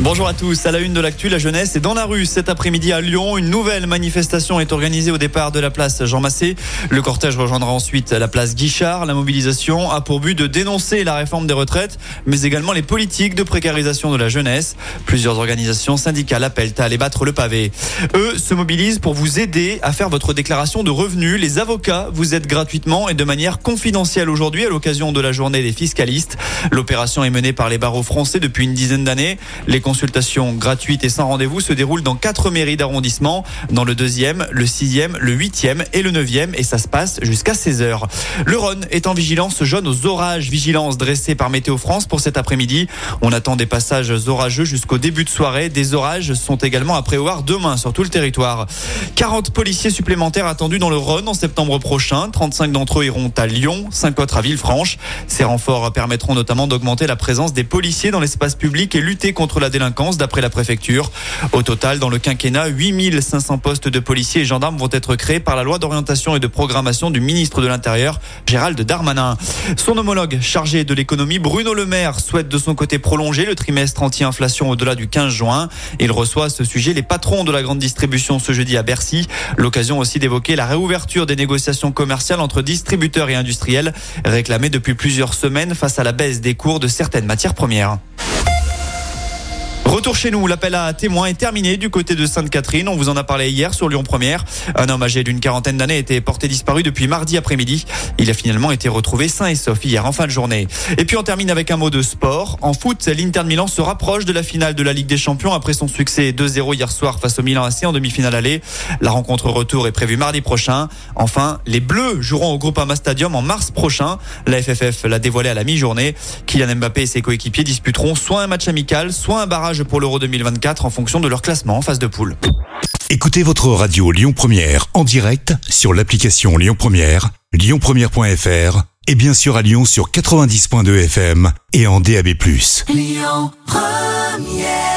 Bonjour à tous, à la une de l'actu, la jeunesse est dans la rue cet après-midi à Lyon. Une nouvelle manifestation est organisée au départ de la place Jean Massé. Le cortège rejoindra ensuite la place Guichard. La mobilisation a pour but de dénoncer la réforme des retraites, mais également les politiques de précarisation de la jeunesse. Plusieurs organisations syndicales appellent à aller battre le pavé. Eux se mobilisent pour vous aider à faire votre déclaration de revenus. Les avocats vous aident gratuitement et de manière confidentielle aujourd'hui à l'occasion de la journée des fiscalistes. L'opération est menée par les barreaux français depuis une dizaine d'années. Les consultations gratuites et sans rendez-vous se déroulent dans quatre mairies d'arrondissement, dans le deuxième, le sixième, le huitième et le neuvième, et ça se passe jusqu'à 16 heures. Le Rhône est en vigilance jaune aux orages, vigilance dressée par Météo France pour cet après-midi. On attend des passages orageux jusqu'au début de soirée. Des orages sont également à prévoir demain sur tout le territoire. 40 policiers supplémentaires attendus dans le Rhône en septembre prochain. 35 d'entre eux iront à Lyon, 5 autres à Villefranche. Ces renforts permettront notamment d'augmenter la présence des policiers dans l'espace public et lutter contre la délinquance d'après la préfecture. Au total, dans le quinquennat, 8500 postes de policiers et gendarmes vont être créés par la loi d'orientation et de programmation du ministre de l'Intérieur, Gérald Darmanin. Son homologue chargé de l'économie, Bruno Le Maire, souhaite de son côté prolonger le trimestre anti-inflation au-delà du 15 juin. Il reçoit à ce sujet les patrons de la grande distribution ce jeudi à Bercy. L'occasion aussi d'évoquer la réouverture des négociations commerciales entre distributeurs et industriels réclamées depuis plusieurs semaines face à la baisse des cours de certaines matières premières. Retour chez nous, l'appel à témoins est terminé du côté de Sainte-Catherine. On vous en a parlé hier sur Lyon Première. Un homme âgé d'une quarantaine d'années était porté disparu depuis mardi après-midi. Il a finalement été retrouvé sain et sauf hier en fin de journée. Et puis on termine avec un mot de sport. En foot, l'Inter Milan se rapproche de la finale de la Ligue des Champions après son succès 2-0 hier soir face au Milan AC en demi-finale aller. La rencontre retour est prévue mardi prochain. Enfin, les Bleus joueront au Groupama Stadium en mars prochain. La FFF l'a dévoilé à la mi-journée. Kylian Mbappé et ses coéquipiers disputeront soit un match amical, soit un barrage pour l'Euro 2024 en fonction de leur classement en phase de poule. Écoutez votre radio Lyon Première en direct sur l'application Lyon Première, lyonpremière.fr et bien sûr à Lyon sur 90.2 FM et en DAB+. Lyon Première